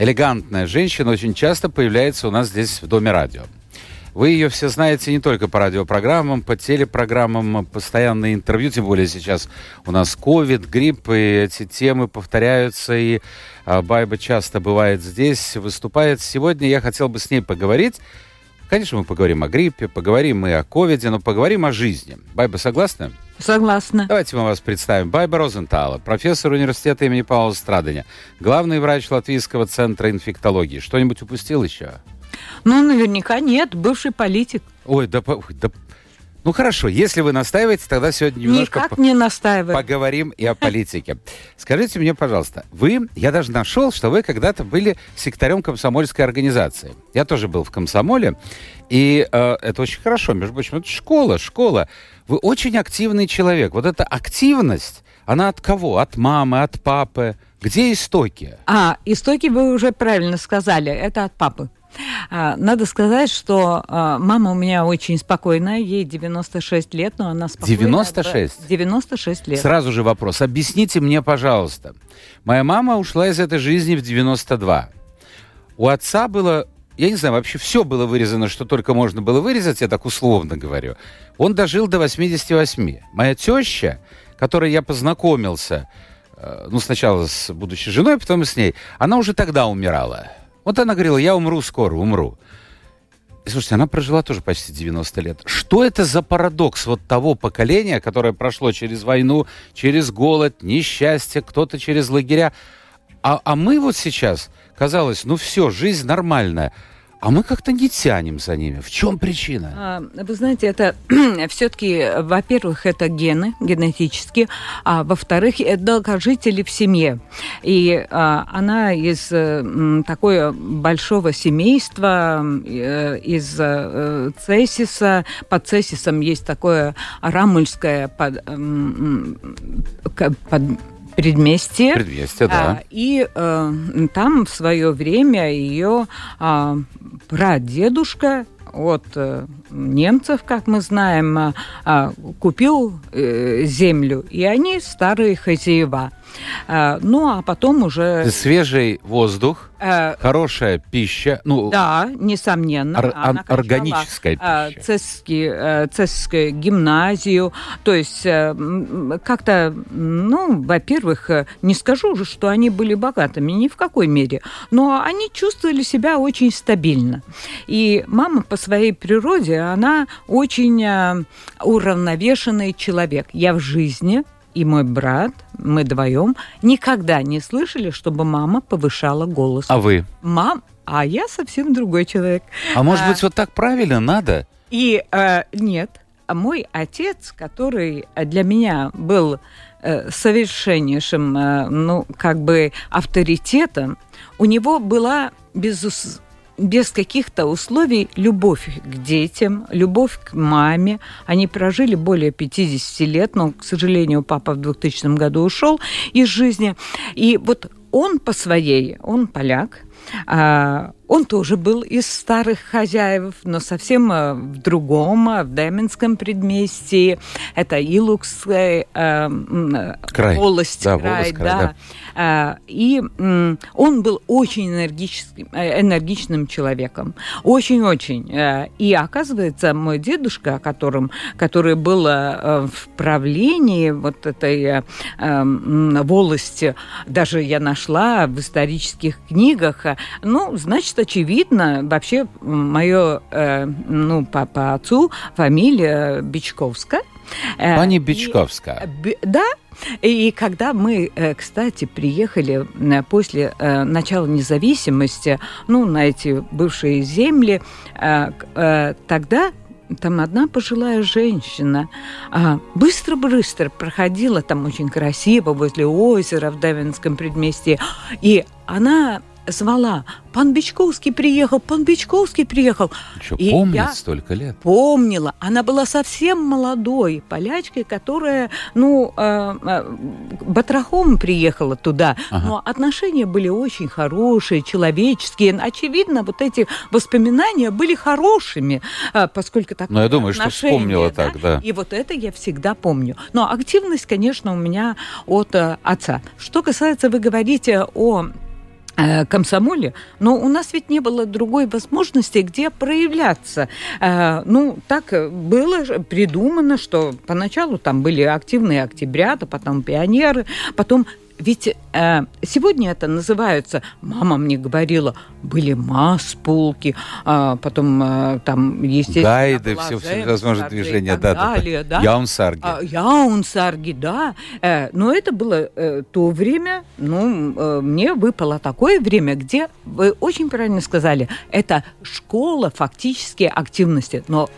элегантная женщина очень часто появляется у нас здесь в Доме радио. Вы ее все знаете не только по радиопрограммам, по телепрограммам, постоянные интервью, тем более сейчас у нас ковид, грипп, и эти темы повторяются, и а, Байба часто бывает здесь, выступает. Сегодня я хотел бы с ней поговорить. Конечно, мы поговорим о гриппе, поговорим и о ковиде, но поговорим о жизни. Байба, согласна? Согласна. Давайте мы вас представим. Байба Розентала, профессор университета имени Павла Страдания, главный врач Латвийского центра инфектологии. Что-нибудь упустил еще? Ну, наверняка нет, бывший политик. Ой, да, да ну хорошо, если вы настаиваете, тогда сегодня немножко Никак не настаиваю. поговорим и о политике. Скажите мне, пожалуйста, вы, я даже нашел, что вы когда-то были секретарем комсомольской организации. Я тоже был в комсомоле, и э, это очень хорошо, между прочим, это школа, школа. Вы очень активный человек. Вот эта активность, она от кого? От мамы, от папы? Где истоки? А, истоки вы уже правильно сказали, это от папы. А, надо сказать, что а, мама у меня очень спокойная, ей 96 лет, но она спокойная. 96? 96 лет. Сразу же вопрос. Объясните мне, пожалуйста. Моя мама ушла из этой жизни в 92. У отца было я не знаю, вообще все было вырезано, что только можно было вырезать, я так условно говорю. Он дожил до 88. Моя теща, которой я познакомился, э, ну, сначала с будущей женой, потом и с ней, она уже тогда умирала. Вот она говорила, я умру скоро, умру. И слушайте, она прожила тоже почти 90 лет. Что это за парадокс вот того поколения, которое прошло через войну, через голод, несчастье, кто-то через лагеря. А, а мы вот сейчас, казалось, ну все, жизнь нормальная. А мы как-то не тянем за ними. В чем причина? А, вы знаете, это все-таки, во-первых, это гены генетические, а во-вторых, это долгожители в семье. И а, она из а, такого большого семейства, э, из а, Цесиса. Под Цесисом есть такое рамульское под, под предместье. Предместье, да. А, и э, там в свое время ее э, прадедушка от э, немцев, как мы знаем, э, купил э, землю, и они старые хозяева. Э, ну, а потом уже... Свежий воздух, Э, Хорошая пища. Ну, да, несомненно. Ор- она органическая э, пища. Цесский, э, цесскую гимназию. То есть как-то, ну, во-первых, не скажу уже, что они были богатыми, ни в какой мере. Но они чувствовали себя очень стабильно. И мама по своей природе, она очень уравновешенный человек. Я в жизни и мой брат, мы вдвоем, никогда не слышали, чтобы мама повышала голос. А вы? Мам, а я совсем другой человек. А может а, быть, вот так правильно надо? И э, нет, мой отец, который для меня был э, совершеннейшим, э, ну, как бы авторитетом, у него была безусловно без каких-то условий любовь к детям, любовь к маме. Они прожили более 50 лет, но, к сожалению, папа в 2000 году ушел из жизни. И вот он по своей, он поляк, а, он тоже был из старых хозяев, но совсем э, в другом, э, в Деменском предместье. Это Илукская э, край. волость, да, край, волость, край, да. да. И он был очень энергическим, энергичным человеком. Очень-очень. И оказывается, мой дедушка, которым, который был в правлении вот этой волости, даже я нашла в исторических книгах, ну, значит, очевидно, вообще мое, э, ну, по, по отцу фамилия Бичковская. Э, Пани Бичковская. И, да, и когда мы, э, кстати, приехали э, после начала независимости, ну, на эти бывшие земли, тогда там одна пожилая женщина быстро-быстро проходила там очень красиво возле озера в Давинском предместье, и она звала, пан Бичковский приехал, пан Бичковский приехал. Что, И помнит я столько лет? помнила. Она была совсем молодой полячкой, которая, ну, э, э, батрахом приехала туда. Ага. Но отношения были очень хорошие, человеческие. Очевидно, вот эти воспоминания были хорошими, э, поскольку так. Ну, я думаю, что вспомнила так, да. И вот это я всегда помню. Но активность, конечно, у меня от э, отца. Что касается, вы говорите о комсомоле, но у нас ведь не было другой возможности, где проявляться. Э, Ну, так э, было придумано, что поначалу там были активные октябрята, потом пионеры, потом ведь э, сегодня это называются, мама мне говорила, были масс-пулки, а потом э, там, естественно, Гайды, все, все возможные движения, да, да, далее, да. да. Яунсарги. А, Яунсарги, да. Э, Но это было э, то время, ну, э, мне выпало такое время, где, вы очень правильно сказали, это школа фактически активности. Но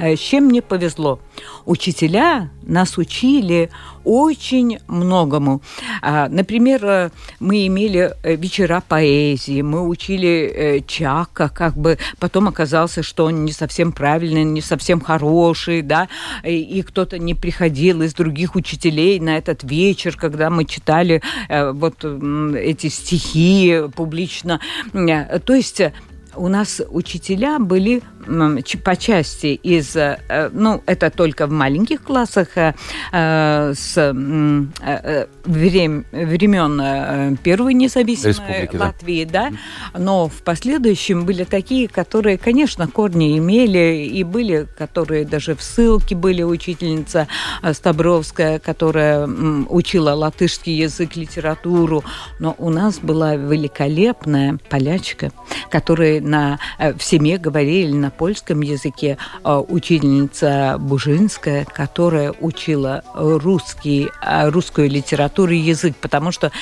с чем мне повезло? Учителя нас учили очень многому. А, Например, э, мы имели э, вечера поэзии, мы учили э, Чака, как бы потом оказалось, что он не совсем правильный, не совсем хороший, да, и, кто-то не приходил из других учителей на этот вечер, когда мы читали э, вот эти стихи публично. Э, То есть э, у нас учителя были по части из, э, ну, это только в маленьких классах э, э, с времен Первой независимой Республики, да. Латвии, да. но в последующем были такие, которые, конечно, корни имели, и были, которые даже в ссылке были, учительница Стабровская, которая учила латышский язык, литературу, но у нас была великолепная полячка, которая на, э, в семье говорили на польском языке, э, учительница Бужинская, которая учила русский, э, русскую литературу и язык, потому что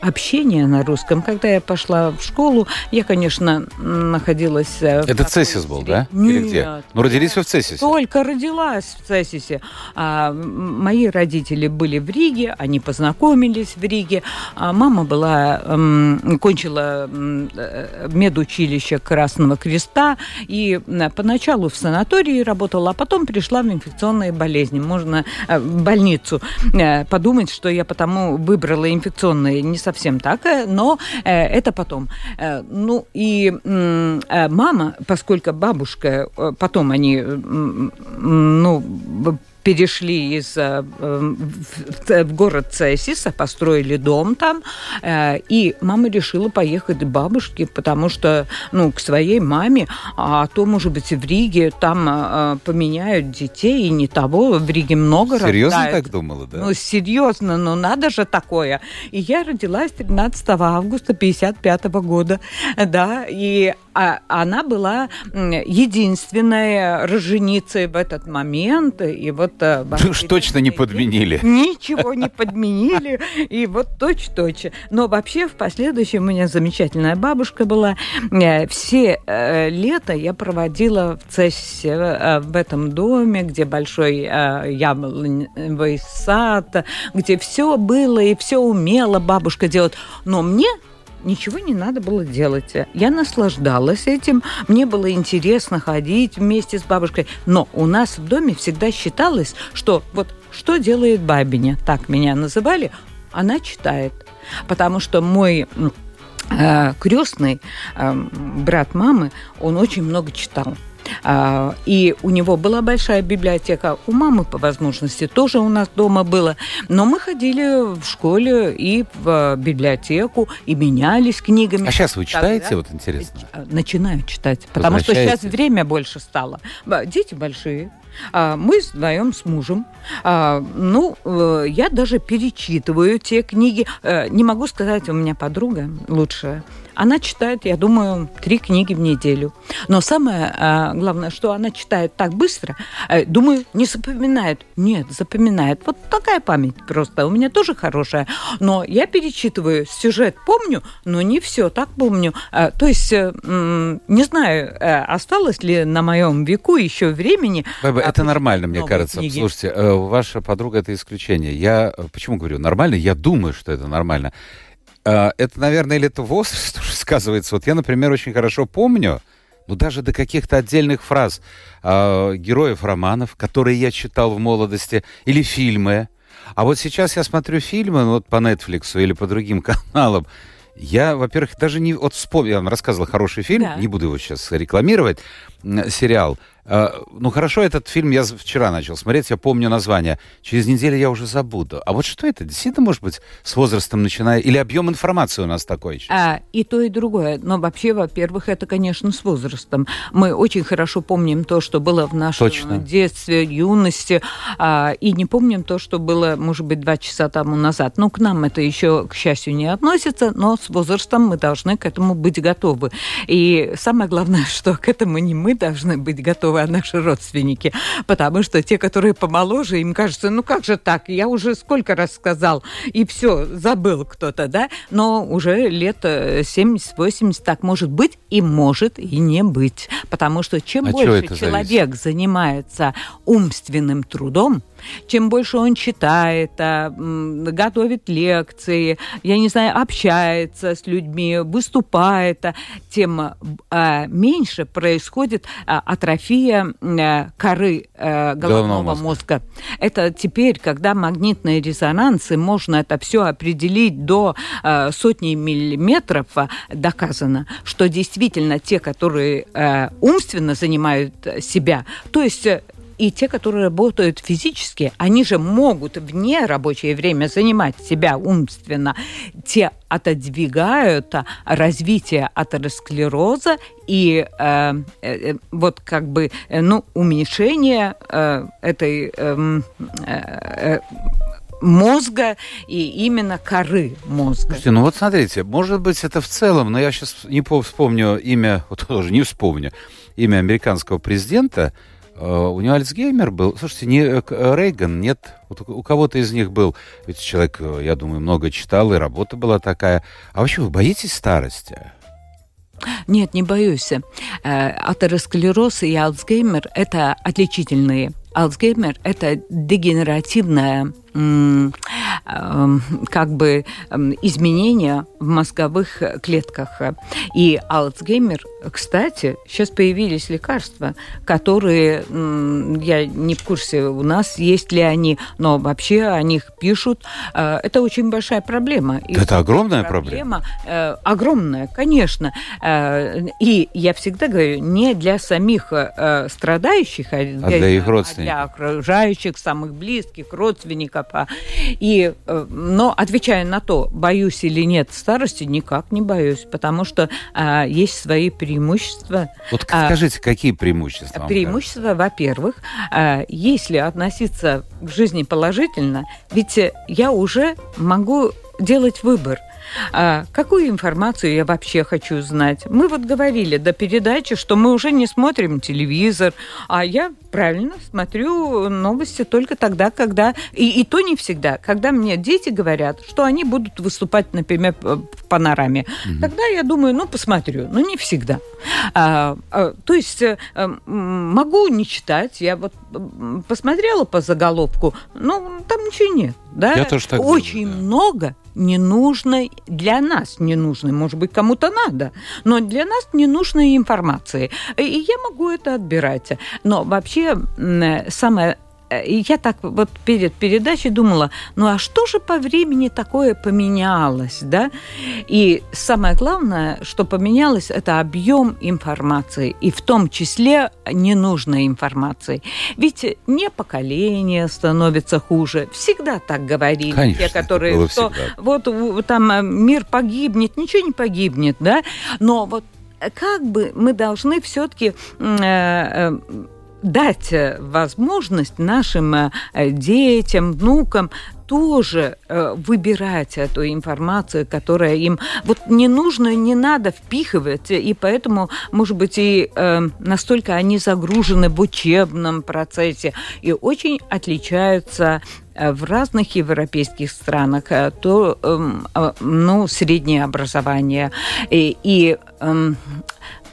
общение на русском, когда я пошла в школу, я, конечно, находилась... Это Цесис был, да? Нет. Или где? Ну, родились вы в Цесисе. Только родилась в Цесисе. А, мои родители были в Риге, они познакомились в Риге. А мама была, кончила м, э, медучилище Красного Креста и м, поначалу в санатории работала, а потом пришла в инфекционные болезни. Можно э, в больницу э, подумать, что я потому выбрала инфекционные. Не совсем так, э, но э, это потом. Э, Ну и э, мама, поскольку бабушка, э, потом они, ну, перешли из э, э, в, город Цесиса, построили дом там, э, и мама решила поехать к бабушке, потому что, ну, к своей маме, а то, может быть, в Риге там поменяют детей, и не того, в Риге много Серьезно рождают. так думала, да? Ну, серьезно, ну надо же такое. И я родилась 13 августа 55 года, да, и а, она была м, единственной роженицей в этот момент, и вот... э, уж точно не подменили. Ничего не подменили, и вот точь-точь. Но вообще в последующем у меня замечательная бабушка была. Э, Все э, лето я проводила в Цессе, в этом доме, где большой яблоневый сад, где все было и все умела бабушка делать. Но мне ничего не надо было делать. Я наслаждалась этим, мне было интересно ходить вместе с бабушкой. Но у нас в доме всегда считалось, что вот что делает бабиня, так меня называли, она читает. Потому что мой э, крестный э, брат мамы, он очень много читал. А, И у него была большая библиотека, у мамы по возможности тоже у нас дома было. Но мы ходили в школе и в библиотеку, и менялись книгами. А сейчас вы читаете, Тогда- вот интересно? Начинаю читать, потому что сейчас время больше стало. Дети большие. А, Мы вдвоем с мужем. А, Ну, э, я даже перечитываю те книги. Э, Не могу сказать, у меня подруга лучшая. Она читает, я думаю, три книги в неделю. Но самое а, главное, что она читает так быстро, э, думаю, не запоминает. Нет, запоминает. Вот такая память просто. У меня тоже хорошая. Но я перечитываю сюжет, помню, но не все так помню. А, То есть, э, не знаю, э, осталось ли на моем веку еще времени. Баба, а, это нормально, мне кажется. книги. Слушайте, э, ваша подруга это исключение. Я э, почему говорю нормально? Я думаю, что это нормально. А, это, наверное, или это возраст уже сказывается. Вот я, например, очень хорошо помню, ну, даже до каких-то отдельных фраз э, героев романов, которые я читал в молодости, или фильмы. А вот сейчас я смотрю фильмы ну, вот по Netflix или по другим каналам, я, во-первых, даже не... Вот вспомнил, я вам рассказывал хороший фильм, да. не буду его сейчас рекламировать, сериал. А, ну хорошо, этот фильм я вчера начал смотреть, я помню название. Через неделю я уже забуду. А вот что это? Действительно, может быть, с возрастом начиная? Или объем информации у нас такой сейчас? А, и то, и другое. Но вообще, во-первых, это, конечно, с возрастом. Мы очень хорошо помним то, что было в нашем Точно. детстве, юности, а, и не помним то, что было, может быть, два часа тому назад. Ну, к нам это еще, к счастью, не относится, но с возрастом мы должны к этому быть готовы. И самое главное, что к этому не мы должны быть готовы, а наши родственники. Потому что те, которые помоложе, им кажется, ну как же так, я уже сколько раз сказал, и все, забыл кто-то, да? Но уже лет 70-80 э, так может быть и может и не быть. Потому что чем а больше человек зависит? занимается умственным трудом, чем больше он читает, а, готовит лекции, я не знаю, общается с людьми, выступает, а, тем а, меньше происходит атрофия коры головного, головного мозга. мозга. Это теперь, когда магнитные резонансы, можно это все определить до сотни миллиметров, доказано, что действительно те, которые умственно занимают себя, то есть и те, которые работают физически, они же могут вне рабочее время занимать себя умственно. Те отодвигают развитие атеросклероза и э, э, вот как бы э, ну, уменьшение э, этой эм, э, э, мозга и именно коры мозга. Слушайте, ну вот смотрите, может быть это в целом, но я сейчас не вспомню имя, вот тоже не вспомню имя американского президента, Э, у него Альцгеймер был. Слушайте, не э, э, Рейган, нет, вот у кого-то из них был. Ведь человек, я думаю, много читал, и работа была такая. А вообще вы боитесь старости? Нет, не боюсь. Атеросклероз и Альцгеймер – это отличительные. Альцгеймер – это дегенеративная как бы эм, изменения в мозговых клетках. И Альцгеймер, кстати, сейчас появились лекарства, которые, я не в курсе, у нас есть ли они, но вообще о них пишут. Э, это очень большая проблема. И это огромная проблема? проблема э, огромная, конечно. Э, и я всегда говорю, не для самих страдающих, а для, а для их родственников. А для окружающих, самых близких, родственников, этапа. И, э, но отвечая на то, боюсь или нет старости, никак не боюсь, потому что а, есть свои преимущества. Вот а, скажите, какие преимущества? Преимущества, во-первых, а, если относиться к жизни положительно, ведь я уже могу делать выбор – а, какую информацию я вообще хочу знать? Мы вот говорили до передачи, что мы уже не смотрим телевизор, а я правильно смотрю новости только тогда, когда... И, и то не всегда. Когда мне дети говорят, что они будут выступать, например, в панораме, угу. тогда я думаю, ну, посмотрю. Но не всегда. А, а, то есть а, могу не читать. Я вот посмотрела по заголовку, ну, там ничего нет. Да? Я тоже так Очень думаю, да. много ненужной, для нас ненужной, может быть, кому-то надо, но для нас ненужной информации. И я могу это отбирать. Но вообще самое Э, и я так вот перед передачей думала, ну а что же по времени такое поменялось, да? И самое главное, что поменялось, это объем информации, и в том числе ненужной информации. Ведь не поколение становится хуже, всегда так говорили Конечно, те, которые, что вот там э, мир погибнет, ничего не погибнет, да? Но вот как бы мы должны все-таки э, дать э, возможность нашим э, детям, внукам тоже э, выбирать эту информацию, которая им вот не нужно, не надо впихивать, и поэтому, может быть, и настолько они загружены в учебном процессе и очень отличаются в разных европейских странах то эм, ну среднее образование. И, и эм,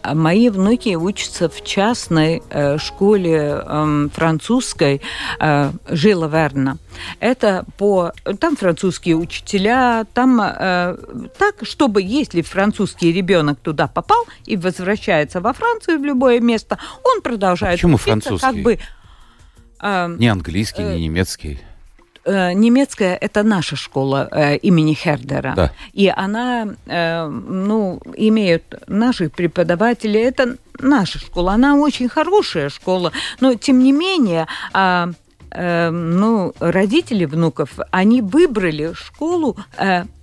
мои внуки учатся в частной э, школе э, французской э, Жила Верна. Это по... Там французские учителя, там э, так, чтобы если французский ребенок туда попал и возвращается во Францию в любое место, он продолжает А почему учиться, французский? как бы... э, Не английский, Э, не немецкий. Э, немецкая это наша школа э, имени Хердера. Да. И она, э, ну, имеют наших преподавателей, это наша школа, она очень хорошая школа, но тем не менее, а, ну, родители внуков, они выбрали школу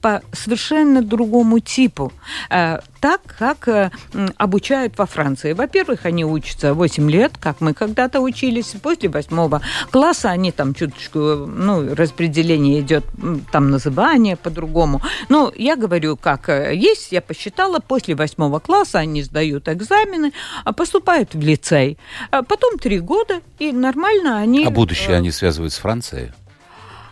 по совершенно другому типу, э, так, как э, обучают во Франции. Во-первых, они учатся 8 лет, как мы когда-то учились, после восьмого класса они там чуточку, ну, распределение идет, там называние по-другому. Но я говорю, как э, есть, я посчитала, после восьмого класса они сдают экзамены, а поступают в лицей. А потом три года, и нормально они... А будущее они связывают с Францией?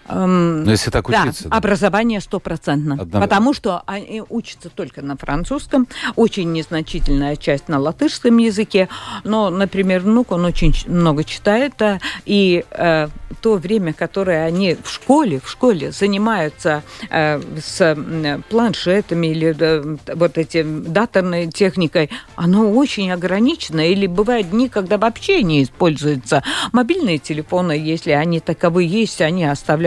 Эм, Ну, если так да, учиться. да. образование стопроцентно. Одно- Потому что они учатся только на французском, очень незначительная часть на латышском языке. Но, например, внук, он очень много читает, а, и э, то время, которое они в школе, в школе занимаются э, с планшетами или э, вот этим даторной техникой, оно очень ограничено. Или бывают дни, когда вообще не используются мобильные телефоны, если они таковы есть, они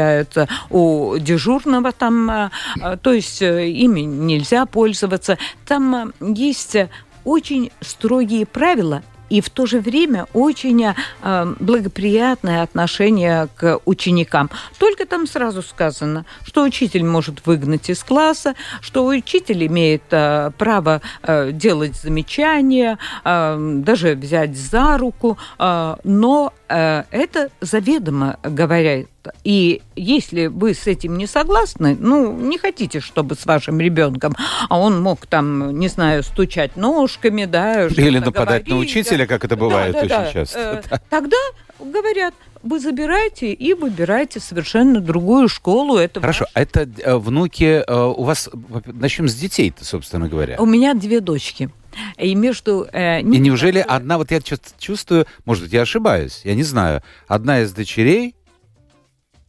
оставляются у дежурного там, а, а, то есть э, ими нельзя пользоваться. Там есть э, очень строгие правила и в то же время очень э, благоприятное отношение к ученикам. Только там сразу сказано, что учитель может выгнать из класса, что учитель имеет э, право э, делать замечания, э, даже взять за руку, э, но э, это заведомо говорят. И если вы с этим не согласны, ну, не хотите, чтобы с вашим ребенком, а он мог там, не знаю, стучать ножками, да, Или нападать на говорить, учителя, как это бывает да, да, очень да. часто. Э, Тогда говорят, вы забираете и выбираете совершенно другую школу. Это Хорошо, а это э, внуки э, у вас... Начнем с детей-то, собственно говоря. У меня две дочки. И между... э, И ними неужели большое- одна, вот я чё- чувствую, может быть, я ошибаюсь, я не знаю, одна из дочерей,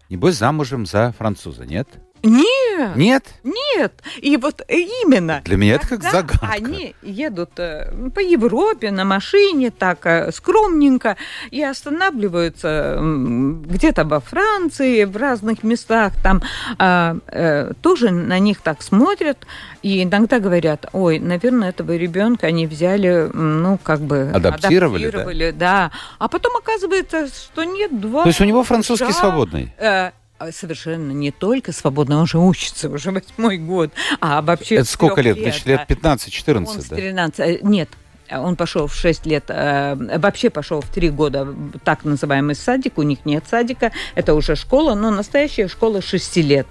небось, замужем за француза, нет? Нет, Нет? нет. И вот именно. Для меня это как загадка. Они едут э, по Европе на машине, так э, скромненько, и останавливаются где-то во Франции, в разных местах, там а, э, тоже на них так смотрят, и иногда говорят, ой, наверное, этого ребенка они взяли, ну, как бы... Адаптировали, да? адаптировали, да. А потом оказывается, что нет, два... То есть у него французский Да. свободный? Э, Совершенно не только свободно, он же учится уже восьмой год. А вообще Это сколько трёх лет? Значит, лет а. 15-14, Он с да? 13, э, нет, он пошел в 6 лет, э, вообще пошел в 3 года так называемый садик, у них нет садика, это уже школа, но настоящая школа 6 лет.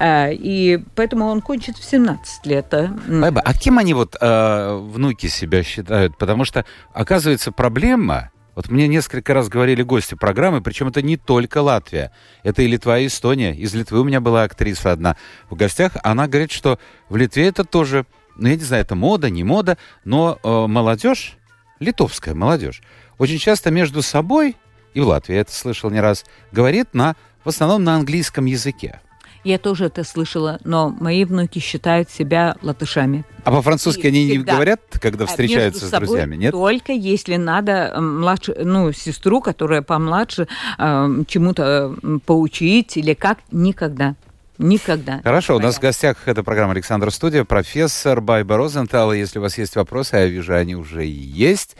Э, И поэтому он кончит в 17 лет. Байба, а кем они вот э, внуки себя считают? Потому что, оказывается, проблема... Вот мне несколько раз говорили гости программы, причем это не только Латвия, это и Литва, и Эстония. Из Литвы у меня была актриса одна в гостях. Она говорит, что в Литве это тоже, ну я не знаю, это мода, не мода, но э, молодежь, литовская молодежь, очень часто между собой, и в Латвии я это слышал не раз, говорит на, в основном на английском языке. Я тоже это слышала, но мои внуки считают себя латышами. А по-французски они не говорят, когда А встречаются с друзьями, нет? Только если надо э, младше, ну, сестру, которая помладше, э, чему-то э, поучить или как, никогда. Никогда. Хорошо, у нас в гостях это программа «Александр Студия», профессор Байба Розентал. Если у вас есть вопросы, а я вижу, они уже есть.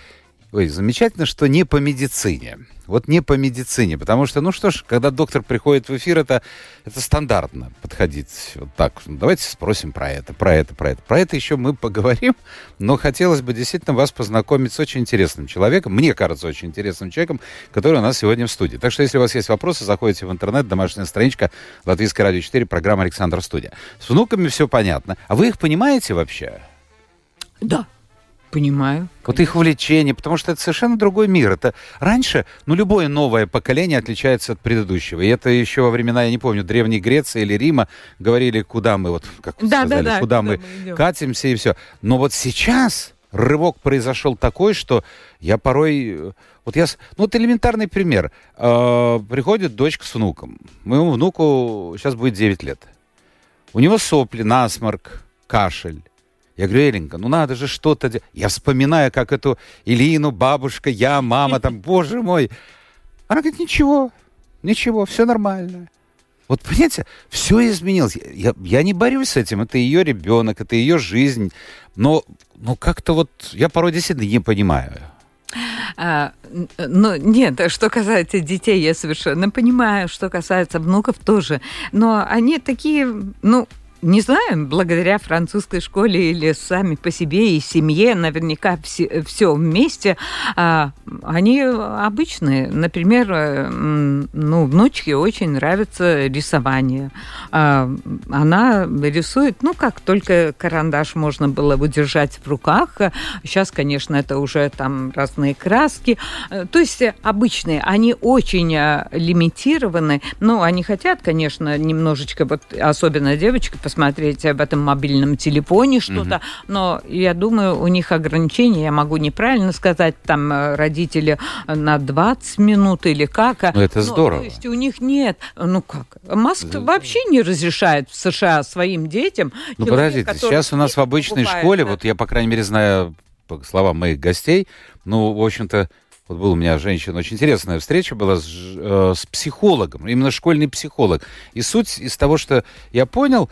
Ой, замечательно, что не по медицине. Вот не по медицине, потому что, ну что ж, когда доктор приходит в эфир, это, это стандартно подходить вот так. Ну, давайте спросим про это, про это, про это. Про это еще мы поговорим, но хотелось бы действительно вас познакомить с очень интересным человеком, мне кажется, очень интересным человеком, который у нас сегодня в студии. Так что, если у вас есть вопросы, заходите в интернет, домашняя страничка Латвийская радио 4, программа «Александр Студия». С внуками все понятно. А вы их понимаете вообще? Да, понимаю. Вот их увлечение, потому что это совершенно другой мир. Это раньше, ну, любое новое поколение отличается от предыдущего. И это еще во времена, я не помню, Древней Греции или Рима говорили, куда мы, вот, как Да, да, сказали, да, куда куда мы мы идем. катимся и все. Но вот сейчас рывок произошел такой, что я порой... Вот я... Ну, вот элементарный пример. Э, приходит дочка с внуком. Моему внуку сейчас будет 9 лет. У него сопли, насморк, кашель. Я говорю, Эленька, ну надо же что-то... де-». Я вспоминаю, как эту Илину, бабушка, я, мама, там, боже мой. Она говорит, ничего, ничего, все нормально. Вот, понимаете, все изменилось. Я, я не борюсь с этим. Это ее ребенок, это ее жизнь. Но, но как-то вот я порой действительно не понимаю. А, ну, нет, что касается детей, я совершенно понимаю, что касается внуков тоже. Но они такие, ну, не знаю, благодаря французской школе или сами по себе и семье, наверняка все, вместе, а, они обычные. Например, ну, внучке очень нравится рисование. А, Она рисует, ну, как только карандаш можно было удержать в руках. Сейчас, конечно, это уже там разные краски. Э, То есть обычные, они очень э, лимитированы. Ну, они хотят, конечно, немножечко, вот особенно девочка, посмотреть об этом мобильном телефоне что-то, но я думаю, у них ограничения, я могу неправильно сказать, там э, родители на 20 минут или как. а- Ну, это Ну, здорово. То есть у них нет, ну как, Маск вообще не разрешает в США своим детям. Ну, человек, подождите, сейчас у нас в обычной покупает, школе, да. вот я, по крайней мере, знаю по словам моих гостей, ну, в общем-то, вот был у меня женщина, очень интересная встреча была с, э, с психологом, именно школьный психолог. И суть из того, что я понял,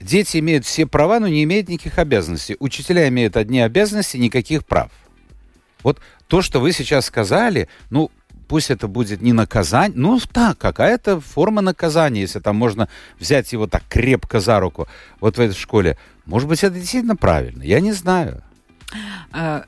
дети имеют все права, но не имеют никаких обязанностей. Учителя имеют одни обязанности, никаких прав. Вот то, что вы сейчас сказали, ну, пусть это будет не наказание, ну, так, какая-то форма наказания, если там можно взять его так крепко за руку вот в этой школе. Может быть, это действительно правильно, я не знаю. А,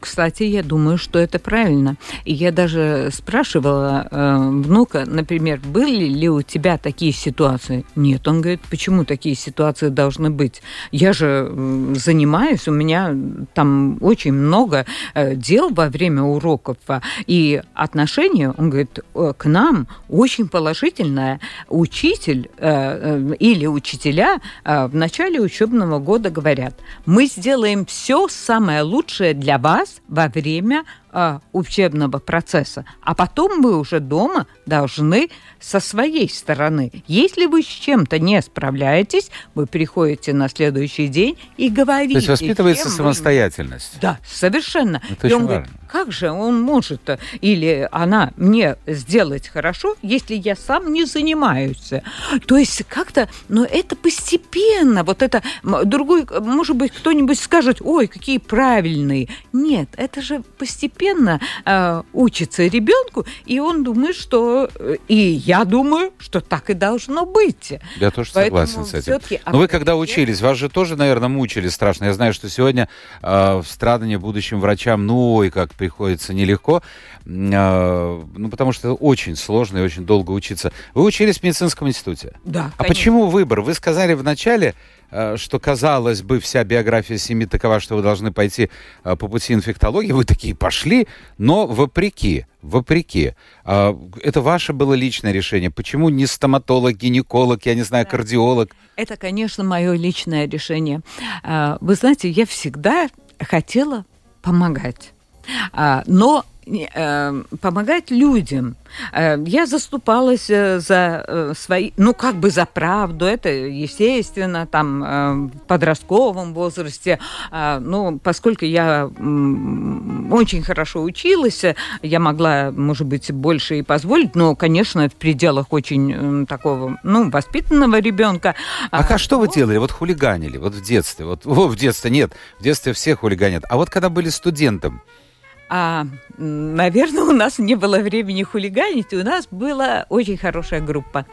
Кстати, я думаю, что это правильно. Я даже спрашивала э, внука, например, были ли у тебя такие ситуации? Нет, он говорит, почему такие ситуации должны быть? Я же занимаюсь, у меня там очень много э, дел во время уроков, а, и отношение, он говорит, э, к нам очень положительное. Учитель э, или учителя в начале учебного года говорят, мы сделаем все самое лучшее для вас во время э, учебного процесса, а потом вы уже дома должны со своей стороны. Если вы с чем-то не справляетесь, вы приходите на следующий день и говорите. То есть воспитывается чем вы- самостоятельность. да, совершенно. Это и он очень говорит, важно. как же он может или она мне сделать хорошо, если я сам не занимаюсь? То есть как-то, но это постепенно. Вот это другой, может быть, кто-нибудь скажет, ой, какие правильные. Нет, это же постепенно э, учится ребенку, и он думает, что, э, и я думаю, что так и должно быть. Я тоже Поэтому согласен с этим. Но вы когда учились, вас же тоже, наверное, мучили страшно. Я знаю, что сегодня э, в страдания будущим врачам, ну, ой, как приходится нелегко, э, ну, потому что очень сложно и очень долго учиться. Вы учились в медицинском институте. Да, А конечно. почему выбор? Вы сказали вначале, что, казалось бы, вся биография семьи такова, что вы должны пойти э, по пути инфектологии. Вы такие пошли, но вопреки, вопреки. Э, Это ваше было личное решение. Почему не стоматолог, гинеколог, я не знаю, кардиолог? Это, конечно, мое личное решение. А, Вы знаете, я всегда хотела помогать, А, но э, помогать людям. Э, Я заступалась э, за э, свои, ну как бы за правду, это естественно, там э, в подростковом возрасте. А, Ну, поскольку я очень хорошо училась, э, я могла, может быть, больше и позволить, но, конечно, в пределах очень такого, ну, воспитанного ребенка. А, как что вы делали? Вот хулиганили, вот в детстве. Вот о, в детстве нет, в детстве все хулиганят. А вот когда были студентом, А, наверное, у нас не было времени хулиганить, у нас была очень хорошая группа.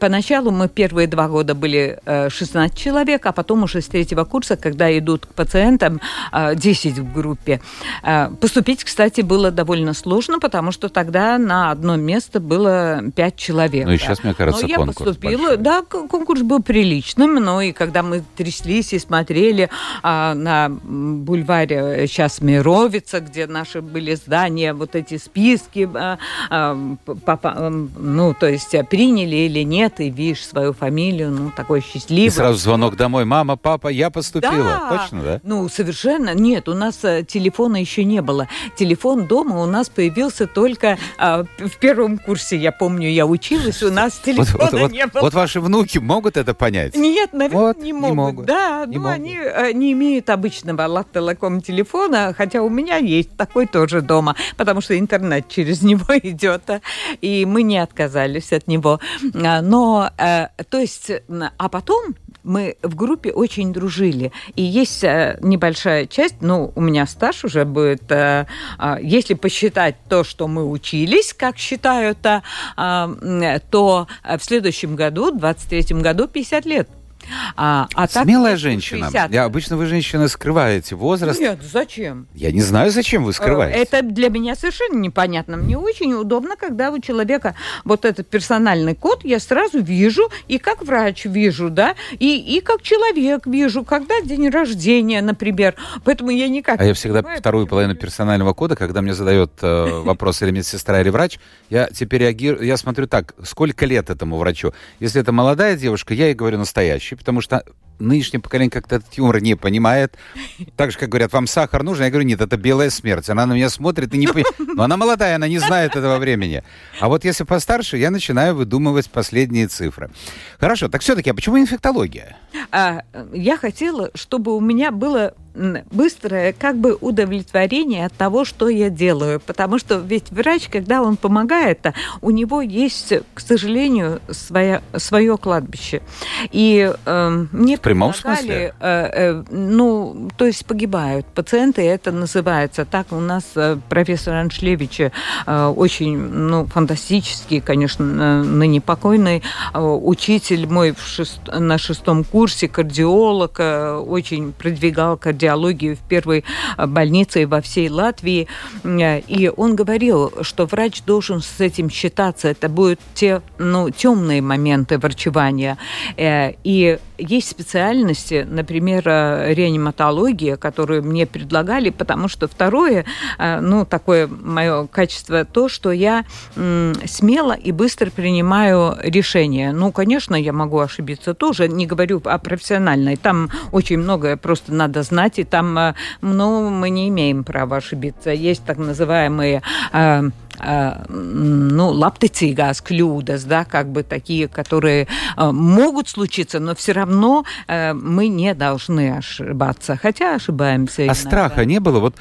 Поначалу мы первые два года были э, 16 человек, а потом уже с третьего курса, когда идут к пациентам, э, 10 в группе. Э, Поступить, кстати, было довольно сложно, потому что тогда на одно место было 5 человек. Ну и сейчас, мне кажется, Но я конкурс поступила, большой. да, конкурс был приличным, но и когда мы тряслись и смотрели а, на бульваре сейчас Мировица, где наши были здания, вот эти списки, а, а, ну, то есть приняли или нет, и видишь свою фамилию, ну, такой счастливый. И сразу звонок домой, мама, папа, я поступила. Да. Точно, да? Ну, совершенно. Нет, у нас телефона еще не было. Телефон дома у нас появился только а, в первом курсе, я помню, я училась, у нас телефона вот, вот, не было. Вот ваши внуки могут это понять? Нет, наверное, вот, не, могут. не могут. Да, не ну, могут. они не имеют обычного латтелаком телефона, хотя у меня есть такой тоже дома, потому что интернет через него идет, и мы не отказались от него. А, но, э, то есть, а потом мы в группе очень дружили. И есть э, небольшая часть, ну, у меня стаж уже будет, э, а, если посчитать то, что мы учились, как считают, то в следующем году, в 23-м году, 50 лет. А, а Смелая женщина. 60. Я, обычно вы, женщины, скрываете возраст. Нет, зачем? Я не знаю, зачем вы скрываете. Это для меня совершенно непонятно. Мне очень удобно, когда у человека вот этот персональный код, я сразу вижу, и как врач вижу, да, и, и как человек вижу, когда день рождения, например. Поэтому я никак... А я всегда вторую половину персонального кода, когда мне задает э, вопрос или медсестра, или врач, я теперь реагирую, я смотрю так, сколько лет этому врачу. Если это молодая девушка, я ей говорю настоящий потому что нынешнее поколение как-то этот юмор не понимает. Так же, как говорят, вам сахар нужен? Я говорю, нет, это белая смерть. Она на меня смотрит и не понимает. Но она молодая, она не знает этого времени. А вот если постарше, я начинаю выдумывать последние цифры. Хорошо, так все-таки, а почему инфектология? А, я хотела, чтобы у меня было быстрое как бы удовлетворение от того, что я делаю. Потому что ведь врач, когда он помогает, у него есть, к сожалению, своя, свое кладбище. И э, мне прямом смысле? Э, э, ну, то есть погибают пациенты, это называется так. У нас э, профессор Аншлевич э, очень, ну, фантастический, конечно, ныне покойный э, учитель мой в шест... на шестом курсе, кардиолог, э, очень продвигал кардиологию в первой больнице во всей Латвии. И он говорил, что врач должен с этим считаться. Это будут те ну, темные моменты врачевания. И есть специальности, например, реаниматология, которую мне предлагали, потому что второе, ну, такое мое качество, то, что я смело и быстро принимаю решения. Ну, конечно, я могу ошибиться тоже, не говорю о профессиональной. Там очень многое просто надо знать, кстати, там, э, ну, мы не имеем права ошибиться. Есть так называемые э, э, ну, лаптицīgās kļūdas, да, как бы такие, которые могут случиться, но все равно мы не должны ошибаться, хотя ошибаемся. А иногда. страха не было? Вот,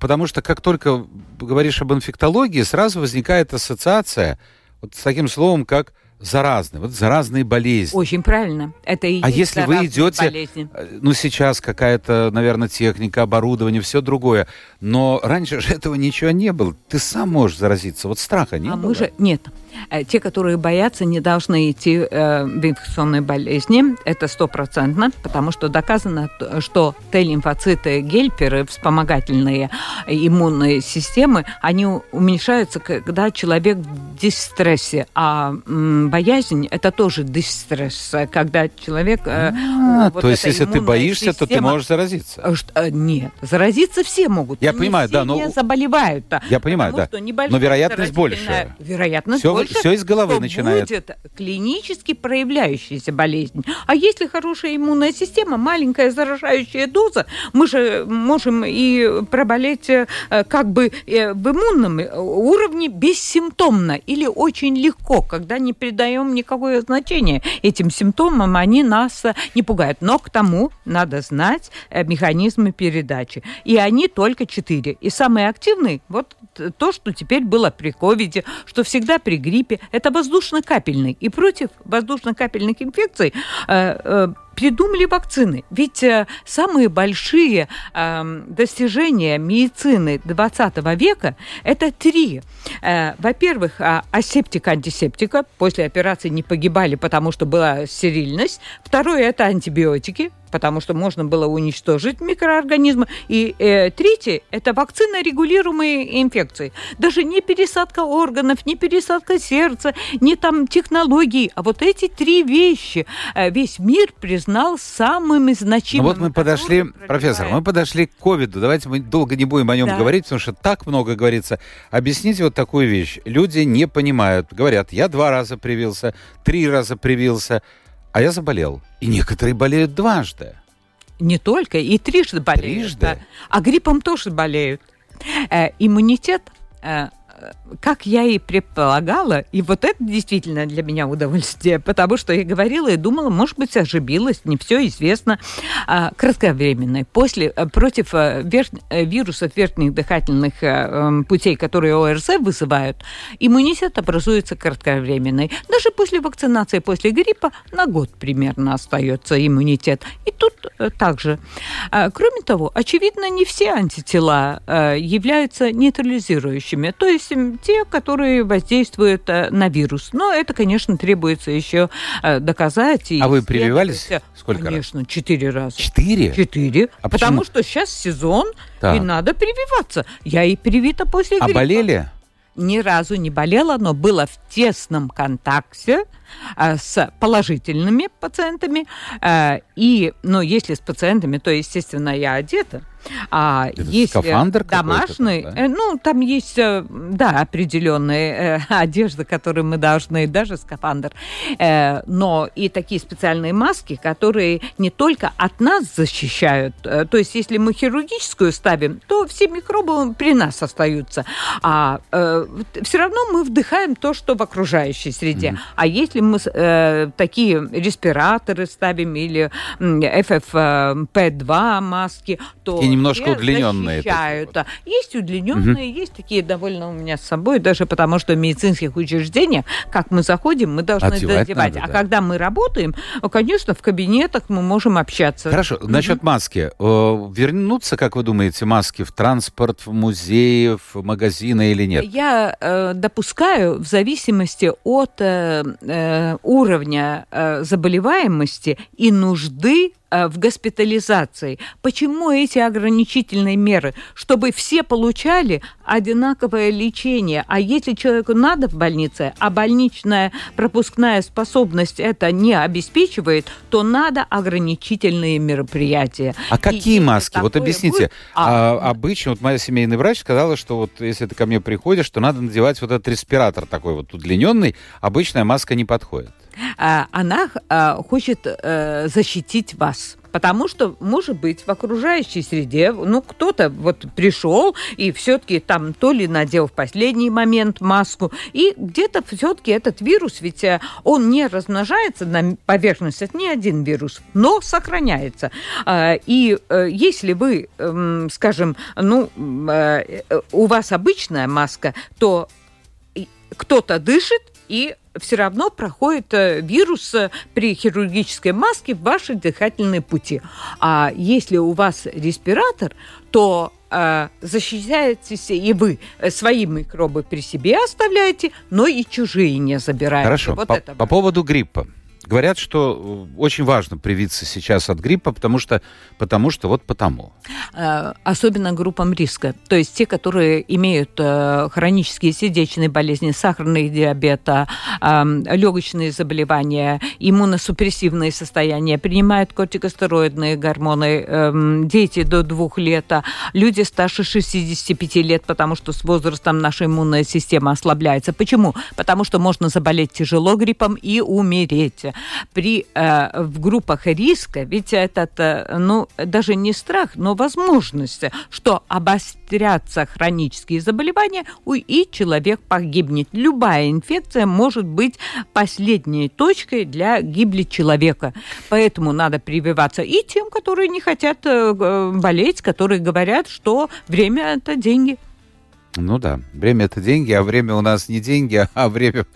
потому что как только говоришь об инфектологии, сразу возникает ассоциация вот с таким словом, как заразные, вот заразные болезни. Очень правильно. Это и а если вы идете, болезни. Э, ну сейчас какая-то, наверное, техника, оборудование, все другое, но раньше же этого ничего не было. Ты сам можешь заразиться, вот страха не а было. Мы же нет. Э, те, которые боятся, не должны идти э, в инфекционные болезни. Это стопроцентно, потому что доказано, что Т-лимфоциты, гельперы, вспомогательные иммунные системы, они уменьшаются, когда человек в дистрессе. А боязнь – это тоже дистресс, когда человек... Э, а, вот то есть, если ты боишься, система... то ты можешь заразиться? Э, что, нет, заразиться все могут. Я понимаю, да, но... заболевают. Я понимаю, да. Но вероятность больше. Вероятность все больше, все из головы начинает. будет клинически проявляющаяся болезнь. А если хорошая иммунная система, маленькая заражающая доза, мы же можем и проболеть э, как бы э, в иммунном уровне бессимптомно или очень легко, когда не придаем никакое значение этим симптомам, они нас э, не пугают. Но к тому надо знать механизмы передачи. И они только четыре. И самый активный, вот то, что теперь было при ковиде, что всегда при гриппе, это воздушно-капельный. И против воздушно-капельных инфекций э, э, придумали вакцины. Ведь э, самые большие э, достижения медицины 20 века – это три. Э, во-первых, э, асептика-антисептика. После операции не погибали, потому что была стерильность. Второе – это антибиотики потому что можно было уничтожить микроорганизмы. И э, третье – это вакцина регулируемые инфекции. Даже не пересадка органов, не пересадка сердца, не там технологии, а вот эти три вещи э, весь мир признал самыми значимыми. Ну вот мы подошли, профессор, мы подошли к ковиду. Давайте мы долго не будем о нем да. говорить, потому что так много говорится. Объясните вот такую вещь. Люди не понимают. Говорят, я два раза привился, три раза привился, а я заболел. И некоторые болеют дважды. Не только, и трижды болеют. Трижды? Да. А гриппом тоже болеют. Э, иммунитет э, как я и предполагала, и вот это действительно для меня удовольствие, потому что я говорила и думала, может быть, ошибилась, не все известно. А, кратковременной. После, э, против э, верх, э, вирусов верхних дыхательных эм, путей, которые ОРЗ вызывают, иммунитет образуется кратковременный. Даже после вакцинации, после гриппа на год примерно остается иммунитет. И тут также. А, кроме того, очевидно, не все антитела являются нейтрализирующими. То есть те, которые воздействуют э, на вирус. Но это, конечно, требуется еще э, доказать. а вы прививались сколько Конечно, четыре раза. Четыре? Четыре. А потому что сейчас сезон, так. и надо прививаться. Я и привита после а гриппа. А болели? Ни разу не болела, но была в тесном контакте а, с положительными пациентами. И, ну, если с пациентами, то, естественно, я одета. А Это если скафандр домашний, да? Э, ну, там есть, э, да, определенные э, одежды, которые мы должны, даже скафандр, но и такие специальные маски, которые не только от нас защищают, то есть если мы хирургическую ставим, то все микробы при нас остаются, а все равно мы вдыхаем то, что в окружающей среде. Mm-hmm. А если мы такие респираторы ставим или FFP2 маски, то немножко удлиненные. Защищают. Такие вот. Есть удлиненные, угу. есть такие довольно у меня с собой, даже потому что в медицинских учреждениях, как мы заходим, мы должны Одевать додевать. Надо, а да. когда мы работаем, конечно, в кабинетах мы можем общаться. Хорошо. Угу. Насчет маски. Э, вернутся, как вы думаете, маски в транспорт, в музеи, в магазины или нет? Я э, допускаю в зависимости от э, э, уровня э, заболеваемости и нужды в госпитализации. Почему эти ограничительные меры? Чтобы все получали одинаковое лечение. А если человеку надо в больнице, а больничная пропускная способность это не обеспечивает, то надо ограничительные мероприятия. А какие И маски? Вот объясните. Будет... А, а, обычно, вот моя семейный врач сказала, что вот если ты ко мне приходишь, то надо надевать вот этот респиратор такой вот удлиненный. Обычная маска не подходит. А, она а, хочет э, защитить вас. Потому что, может быть, в окружающей среде, ну, кто-то вот пришел и все-таки там то ли надел в последний момент маску, и где-то все-таки этот вирус, ведь э, он не размножается на поверхности, это не один вирус, но сохраняется. А, и э, если вы, эм, скажем, ну, у вас обычная маска, то кто-то дышит, и все равно проходит э, вирус э, при хирургической маске в ваши дыхательные пути. А если у вас респиратор, то э, защищаетесь и вы свои микробы при себе оставляете, но и чужие не забираете. Хорошо. Вот по, это по поводу гриппа. Говорят, что э, очень важно привиться сейчас от гриппа, потому что, потому что вот потому. Э, особенно группам риска. То есть те, которые имеют э, хронические сердечные болезни, сахарный диабет, легочные заболевания, иммуносупрессивные состояния, принимают кортикостероидные гормоны, эм, дети до двух лет, а люди старше 65 лет, потому что с возрастом наша иммунная система ослабляется. Почему? Потому что можно заболеть тяжело гриппом и умереть при, э, в группах риска, ведь этот, э, ну, даже не страх, но возможность, что обострятся хронические заболевания, и человек погибнет. Любая инфекция может быть последней точкой для гибели человека. Поэтому надо прививаться и тем, которые не хотят э, болеть, которые говорят, что время – это деньги. Ну да, время это деньги, а время у нас не деньги, а время,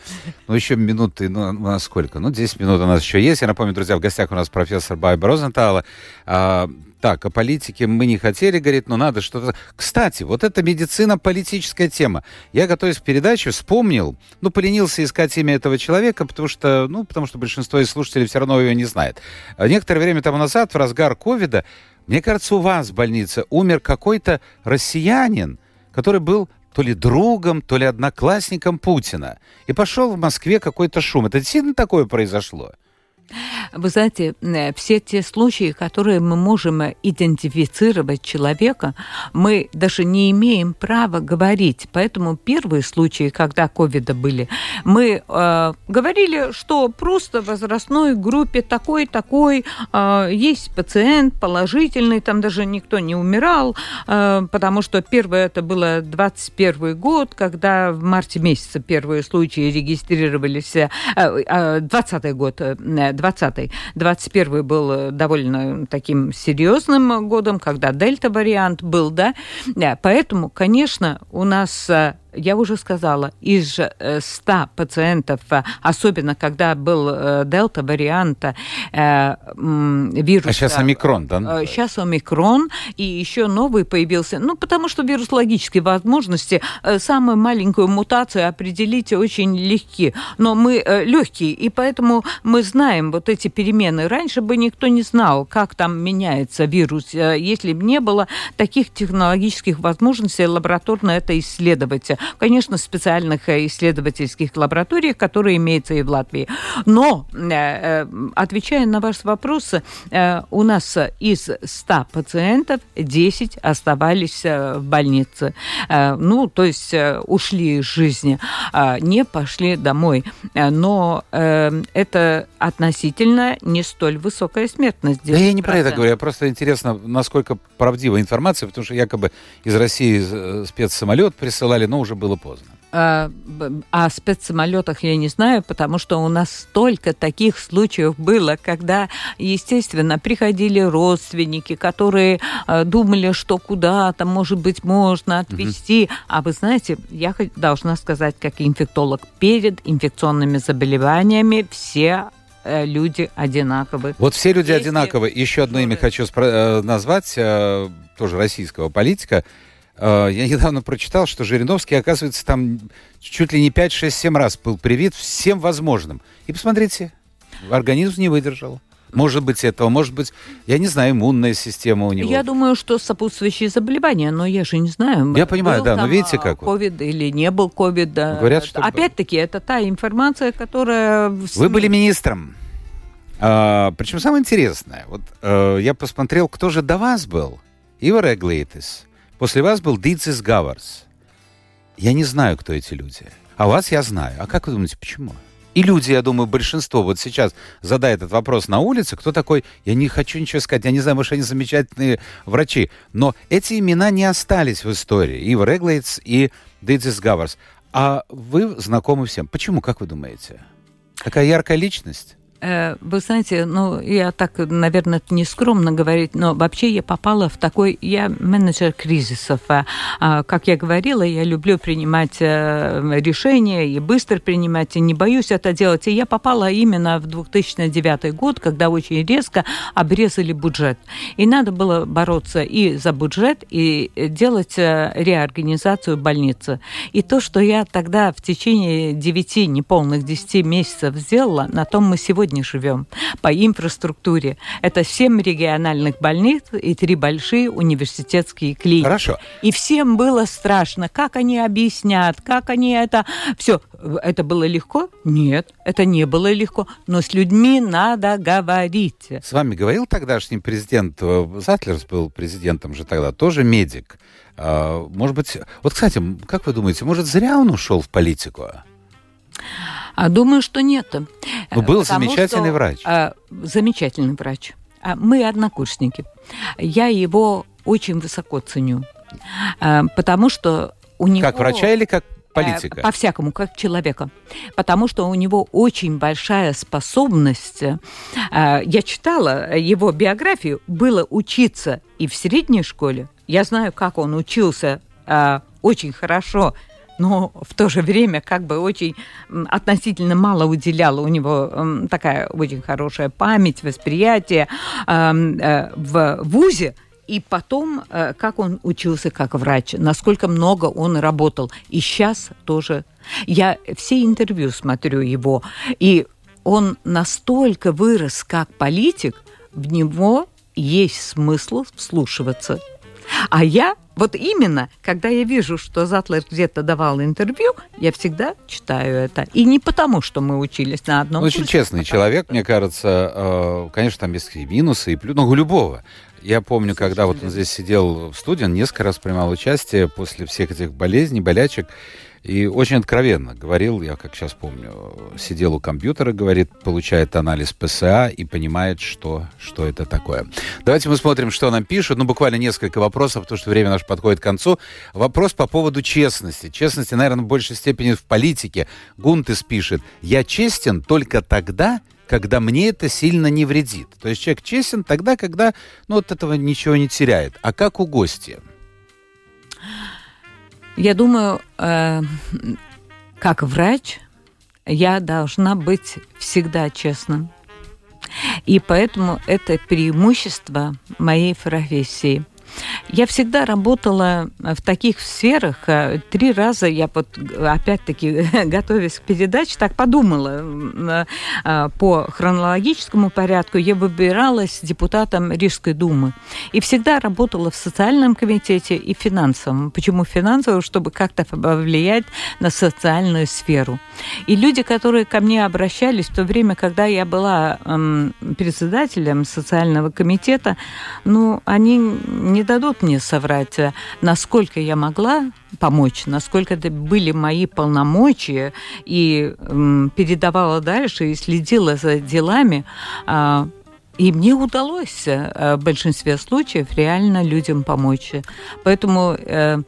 ну еще минуты, ну у нас сколько? Ну 10 минут у нас еще есть. Я напомню, друзья, в гостях у нас профессор Байба Розентала. А, так, о политике мы не хотели говорить, но надо что-то... Кстати, вот эта медицина-политическая тема. Я, готовясь к передаче, вспомнил, ну, поленился искать имя этого человека, потому что, ну, потому что большинство из слушателей все равно его не знает. А некоторое время тому назад, в разгар ковида, мне кажется, у вас в больнице умер какой-то россиянин, который был то ли другом, то ли одноклассником Путина. И пошел в Москве какой-то шум. Это действительно такое произошло? Вы знаете, э, все те случаи, которые мы можем идентифицировать человека, мы даже не имеем права говорить. Поэтому первые случаи, когда ковида были, мы э, говорили, что просто в возрастной группе такой-такой э, есть пациент положительный, там даже никто не умирал, э, потому что первое это было 21 год, когда в марте месяце первые случаи регистрировались, э, э, 20 год, э, 20 21 был э, довольно таким серьезным годом, когда дельта-вариант был, да. Поэтому, конечно, у нас э, я уже сказала, из 100 э, пациентов, э, особенно когда был э, дельта-варианта вируса... А сейчас омикрон, да? Сейчас омикрон, и еще новый появился. Ну, потому что вирусологические возможности, самую маленькую мутацию определить очень легки. Но мы легкие, и поэтому мы знаем вот эти перемены. Раньше бы никто не знал, как там меняется вирус, если бы не было таких технологических возможностей лабораторно это исследовать конечно, специальных э, исследовательских лабораториях, которые имеются и в Латвии. Но, э, э, отвечая на ваш вопрос, у нас из 100 пациентов 10 оставались в больнице. Ну, то есть ушли из жизни, не пошли домой. Но это относительно не столь высокая смертность. Да я не про это говорю, я просто интересно, насколько правдива информация, потому что якобы из России спецсамолет присылали, но уже было поздно. А, о спецсамолетах я не знаю, потому что у нас столько таких случаев было, когда, естественно, приходили родственники, которые э, думали, что куда-то, может быть, можно отвезти. Угу. А вы знаете, я должна сказать, как инфектолог, перед инфекционными заболеваниями все э, люди одинаковы. Вот все люди Если... одинаковы. Еще одно имя хочу э, назвать, тоже российского политика, Э, я недавно прочитал, что Жириновский, оказывается, там чуть ли не 5, 6, 7 раз был привит всем возможным. И посмотрите, организм не выдержал. Может быть, этого, может быть, я не знаю, иммунная система у него. Я думаю, что сопутствующие заболевания, но я же не знаю. Я понимаю, да, но видите как. Ковид или не был ковид, да. Говорят, что... Опять-таки, это та информация, которая... Вы были министром. А, причем самое интересное, вот а, я посмотрел, кто же до вас был. Ивар Эглейтис. После вас был Дицис Гаварс. Я не знаю, кто эти люди. А вас я знаю. А как вы думаете, почему? И люди, я думаю, большинство вот сейчас задает этот вопрос на улице, кто такой, я не хочу ничего сказать, я не знаю, может, они замечательные врачи. Но эти имена не остались в истории. И Реглейтс, и Дидзис Гаварс. А вы знакомы всем. Почему, как вы думаете? Такая яркая личность? Э, вы знаете, ну, я так, наверное, не скромно говорить, но вообще я попала в такой... Я менеджер кризисов. А, а, как я говорила, я люблю принимать э, решения и быстро принимать, и не боюсь это делать. И я попала именно в 2009 год, когда очень резко обрезали бюджет. И надо было бороться и за бюджет, и делать э, реорганизацию больницы. И то, что я тогда в течение 9, неполных 10 месяцев сделала, на том мы сегодня сегодня живем по инфраструктуре. Это семь региональных больниц и три большие университетские клиники. Хорошо. И всем было страшно, как они объяснят, как они это... Все, это было легко? Нет, это не было легко. Но с людьми надо говорить. С вами говорил тогдашний президент, э, Затлерс был президентом же тогда, тоже медик. А, может быть, вот, кстати, как вы думаете, может, зря он ушел в политику? А думаю, что нет. Ну, был Потому замечательный что, врач. А, замечательный врач. А, мы однокурсники. Я его очень высоко ценю. А, потому что у него... Как врача или как политика? По-всякому, как человека. Потому что у него очень большая способность. Я читала его биографию. Было учиться и в средней школе. Я знаю, как он учился очень хорошо но в то же время как бы очень относительно мало уделяла у него такая очень хорошая память, восприятие. Э, в ВУЗе и потом, э, как он учился как врач, насколько много он работал. И сейчас тоже. Я все интервью смотрю его, и он настолько вырос как политик, в него есть смысл вслушиваться. А я вот именно, когда я вижу, что Затлер где-то давал интервью, я всегда читаю это. И не потому, что мы учились на одном Очень курсе, честный а человек, мне кажется. Э, конечно, там есть и минусы, и плюсы, но у любого. Я помню, когда вот он здесь сидел в студии, он несколько раз принимал участие после всех этих болезней, болячек. И очень откровенно говорил, я как сейчас помню, сидел у компьютера, говорит, получает анализ ПСА и понимает, что, что это такое. Давайте мы смотрим, что нам пишут. Ну, буквально несколько вопросов, потому что время наше подходит к концу. Вопрос по поводу честности. Честности, наверное, в большей степени в политике. Гунтес пишет, я честен только тогда, когда мне это сильно не вредит. То есть человек честен тогда, когда ну, от этого ничего не теряет. А как у гостя? Я думаю, э, как врач, я должна быть всегда честным. И поэтому это преимущество моей профессии – я всегда работала в таких сферах. Э, три раза я вот, опять-таки, готовясь к передаче, так подумала. Э, по хронологическому порядку я выбиралась депутатом Рижской думы. И всегда работала в социальном комитете и финансовом. Почему финансовом? Чтобы как-то повлиять на социальную сферу. И люди, которые ко мне обращались в то время, когда я была председателем социального комитета, ну, они не дадут мне соврать, э, насколько я могла помочь, насколько это были мои полномочия, и м, передавала дальше, и следила за делами. А, и мне удалось э, в большинстве случаев реально людям помочь. Поэтому э,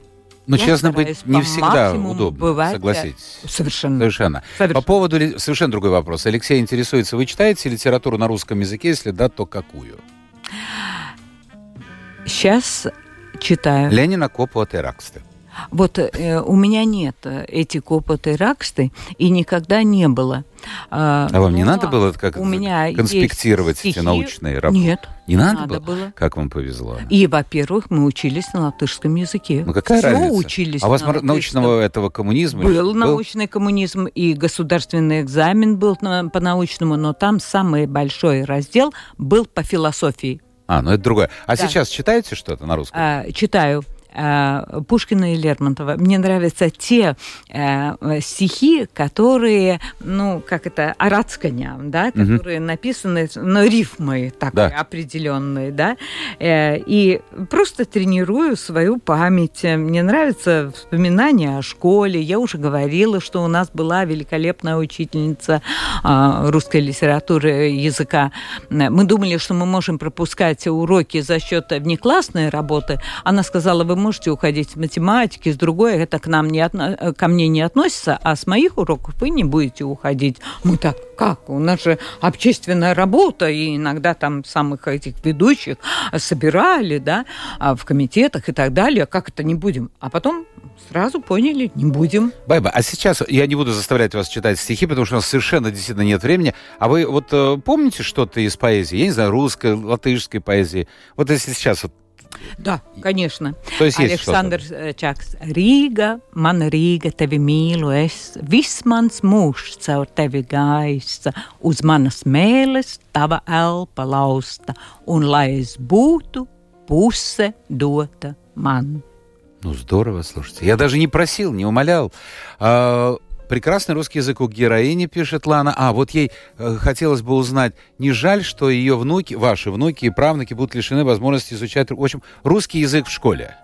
но, я честно быть, не всегда удобно, бывать. согласитесь. Совершенно. Совершенно. Совершенно. По поводу... Совершенно другой вопрос. Алексей интересуется, вы читаете литературу на русском языке? Если да, то какую? Сейчас читаю. Ленина Копуа Тераксты. Вот э, у меня нет эти копоты раксты и никогда не было. А, а вам не надо было как у меня конспектировать эти научные работы? Нет. Не надо, надо было? было? Как вам повезло? И, во-первых, мы учились на латышском языке. Ну какая Все разница? учились А у вас на научного этого коммунизма? Был, был научный коммунизм, и государственный экзамен был по научному, но там самый большой раздел был по философии. А, ну это другое. А да. сейчас читаете что-то на русском? А, читаю. Э, Пушкина и Лермонтова. Мне нравятся те э, стихи, которые, ну, как это, арацканя, да, которые угу. написаны, но рифмы такой да. определенные, да, э, и просто тренирую свою память. Мне нравится вспоминания о школе. Я уже говорила, что у нас была великолепная учительница русской литературы языка. Мы думали, что мы можем пропускать уроки за счет внеклассной работы. Она сказала, вы можете уходить с математики, с другой, это к нам не отно... ко мне не относится, а с моих уроков вы не будете уходить. Мы так, как? У нас же общественная работа, и иногда там самых этих ведущих собирали, да, а в комитетах и так далее. Как это не будем? А потом сразу поняли, не будем. Байба, а сейчас я не буду заставлять вас читать стихи, потому что у нас совершенно действительно нет времени. А вы вот э, помните что-то из поэзии? Я не знаю, русской, латышской поэзии. Вот если сейчас вот да, конечно. То есть Александр есть Čaks. Rīga, mana Rīga, tevi mīlu es. Viss mans mūžs caur tevi gaisa, uz manas mēles tava elpa lausta, un lai es būtu puse dota man. Ну, здорово, слушайте. Я даже не просил, не умолял. А, Прекрасный русский язык у героини, пишет Лана. А, вот ей э, хотелось бы узнать, не жаль, что ее внуки, ваши внуки и правнуки будут лишены возможности изучать, в общем, русский язык в школе.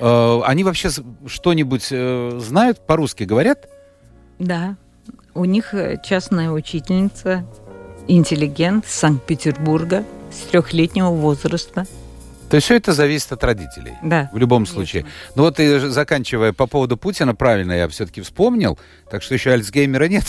Э, они вообще что-нибудь э, знают, по-русски говорят? Да, у них э, частная учительница, интеллигент Санкт-Петербурга с трехлетнего возраста. То есть все это зависит от родителей. Да. В любом случае. Конечно. Ну вот и заканчивая по поводу Путина, правильно я все-таки вспомнил, так что еще Альцгеймера нет.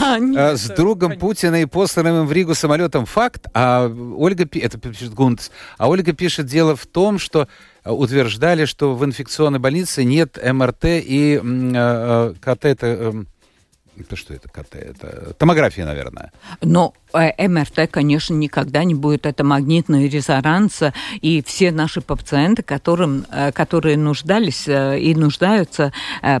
А, нет, с другом понятно. Путина и посланным в Ригу самолетом факт, а Ольга, это пишет Гунтс, а Ольга пишет, дело в том, что э, утверждали, что в инфекционной больнице нет МРТ и э, э, КТ, это Это что это КТ? Это томография, наверное. Но э, МРТ, конечно, никогда не будет. Это магнитный резонанс. И все наши пациенты, которым, э, которые нуждались э, и нуждаются,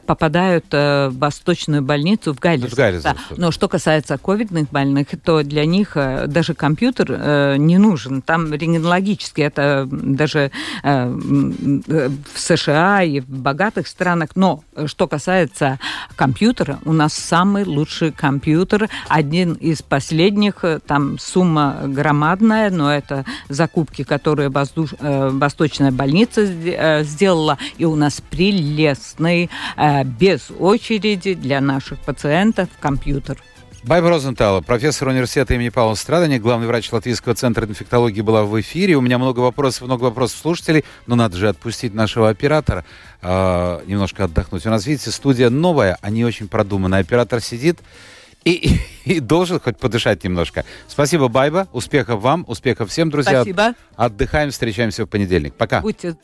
попадают в Восточную больницу в Гайлице. Но что касается ковидных больных, то для них даже компьютер не нужен. Там рентгенологически это даже в США и в богатых странах. Но что касается компьютера, у нас самый лучший компьютер, один из последних, там сумма громадная, но это закупки, которые воздуш... Э, Восточная больница э, сделала, и у нас прелестный, э, без очереди для наших пациентов компьютер. Байба Розентала, профессор университета имени Павла Страдания, главный врач Латвийского центра инфектологии была в эфире. У меня много вопросов, много вопросов слушателей, но надо же отпустить нашего оператора, э, немножко отдохнуть. У нас, видите, студия новая, а не очень продуманная. Оператор сидит и, и, и должен хоть подышать немножко. Спасибо, Байба. Успехов вам, успехов всем, друзья. Спасибо. Отдыхаем, встречаемся в понедельник. Пока. Будьте